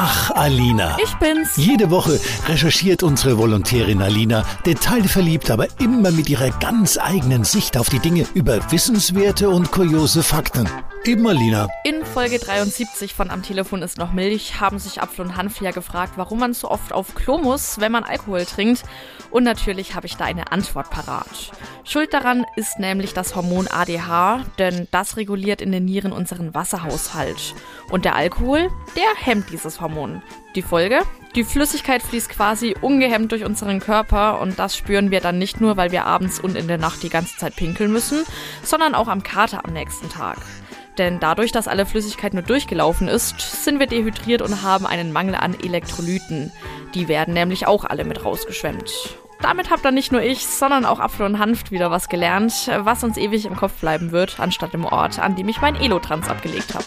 Ach, Alina. Ich bin's. Jede Woche recherchiert unsere Volontärin Alina, detailverliebt, aber immer mit ihrer ganz eigenen Sicht auf die Dinge über wissenswerte und kuriose Fakten. Eben Alina. In Folge 73 von Am Telefon ist noch Milch haben sich Apfel und Hanf ja gefragt, warum man so oft auf Klo muss, wenn man Alkohol trinkt. Und natürlich habe ich da eine Antwort parat. Schuld daran ist nämlich das Hormon ADH, denn das reguliert in den Nieren unseren Wasserhaushalt. Und der Alkohol, der hemmt dieses Hormon. Die Folge? Die Flüssigkeit fließt quasi ungehemmt durch unseren Körper und das spüren wir dann nicht nur, weil wir abends und in der Nacht die ganze Zeit pinkeln müssen, sondern auch am Kater am nächsten Tag. Denn dadurch, dass alle Flüssigkeit nur durchgelaufen ist, sind wir dehydriert und haben einen Mangel an Elektrolyten. Die werden nämlich auch alle mit rausgeschwemmt. Damit habt dann nicht nur ich, sondern auch Apfel und Hanft wieder was gelernt, was uns ewig im Kopf bleiben wird, anstatt im Ort, an dem ich mein Elotrans abgelegt habe.